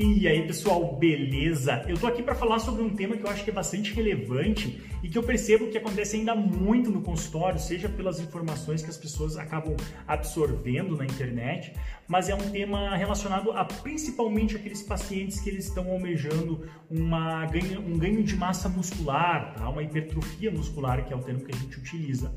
E aí, pessoal, beleza? Eu tô aqui para falar sobre um tema que eu acho que é bastante relevante e que eu percebo que acontece ainda muito no consultório, seja pelas informações que as pessoas acabam absorvendo na internet, mas é um tema relacionado a principalmente aqueles pacientes que eles estão almejando uma ganho, um ganho de massa muscular, tá? uma hipertrofia muscular, que é o termo que a gente utiliza.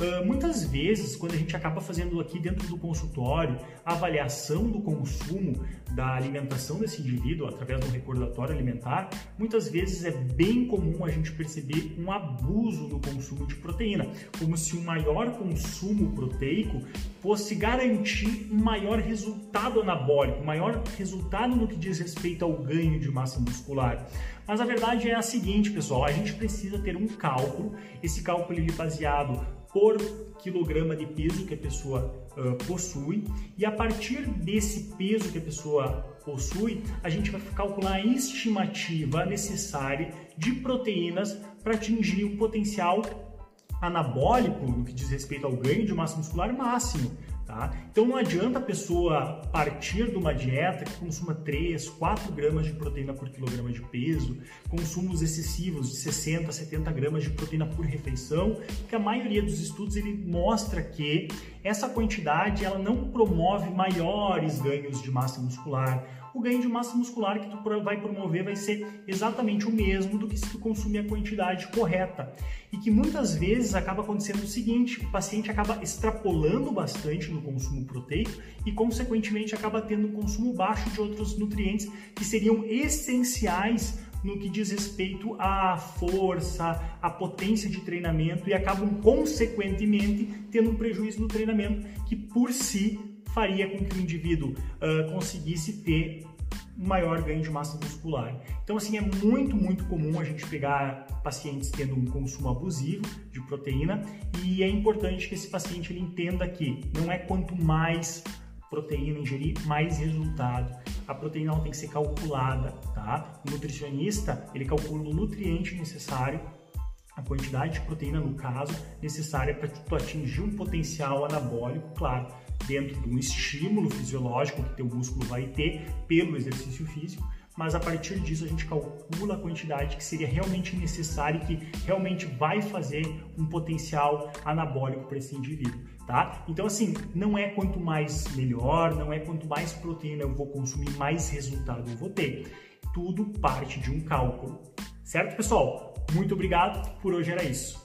Uh, muitas vezes, quando a gente acaba fazendo aqui dentro do consultório a avaliação do consumo da alimentação desse indivíduo através do recordatório alimentar, muitas vezes é bem comum a gente perceber um abuso no consumo de proteína, como se um maior consumo proteico fosse garantir um maior resultado anabólico, um maior resultado no que diz respeito ao ganho de massa muscular. Mas a verdade é a seguinte, pessoal, a gente precisa ter um cálculo, esse cálculo ele é baseado por quilograma de peso que a pessoa uh, possui e a partir desse peso que a pessoa possui, a gente vai calcular a estimativa necessária de proteínas para atingir o potencial anabólico no que diz respeito ao ganho de massa muscular máximo. Tá? Então não adianta a pessoa partir de uma dieta que consuma 3, 4 gramas de proteína por quilograma de peso, consumos excessivos de 60, 70 gramas de proteína por refeição, que a maioria dos estudos ele mostra que essa quantidade ela não promove maiores ganhos de massa muscular o ganho de massa muscular que tu vai promover vai ser exatamente o mesmo do que se tu consumir a quantidade correta. Que muitas vezes acaba acontecendo o seguinte, o paciente acaba extrapolando bastante no consumo proteico e consequentemente acaba tendo um consumo baixo de outros nutrientes que seriam essenciais no que diz respeito à força, à potência de treinamento e acabam consequentemente tendo um prejuízo no treinamento que por si faria com que o indivíduo uh, conseguisse ter maior ganho de massa muscular. Então, assim, é muito, muito comum a gente pegar pacientes tendo um consumo abusivo de proteína e é importante que esse paciente ele entenda que não é quanto mais proteína ingerir, mais resultado. A proteína tem que ser calculada, tá? O nutricionista, ele calcula o nutriente necessário a quantidade de proteína, no caso, necessária para tu atingir um potencial anabólico, claro, dentro de um estímulo fisiológico que teu músculo vai ter pelo exercício físico, mas a partir disso a gente calcula a quantidade que seria realmente necessária e que realmente vai fazer um potencial anabólico para esse indivíduo, tá? Então assim, não é quanto mais melhor, não é quanto mais proteína eu vou consumir, mais resultado eu vou ter. Tudo parte de um cálculo. Certo, pessoal? Muito obrigado, por hoje era isso.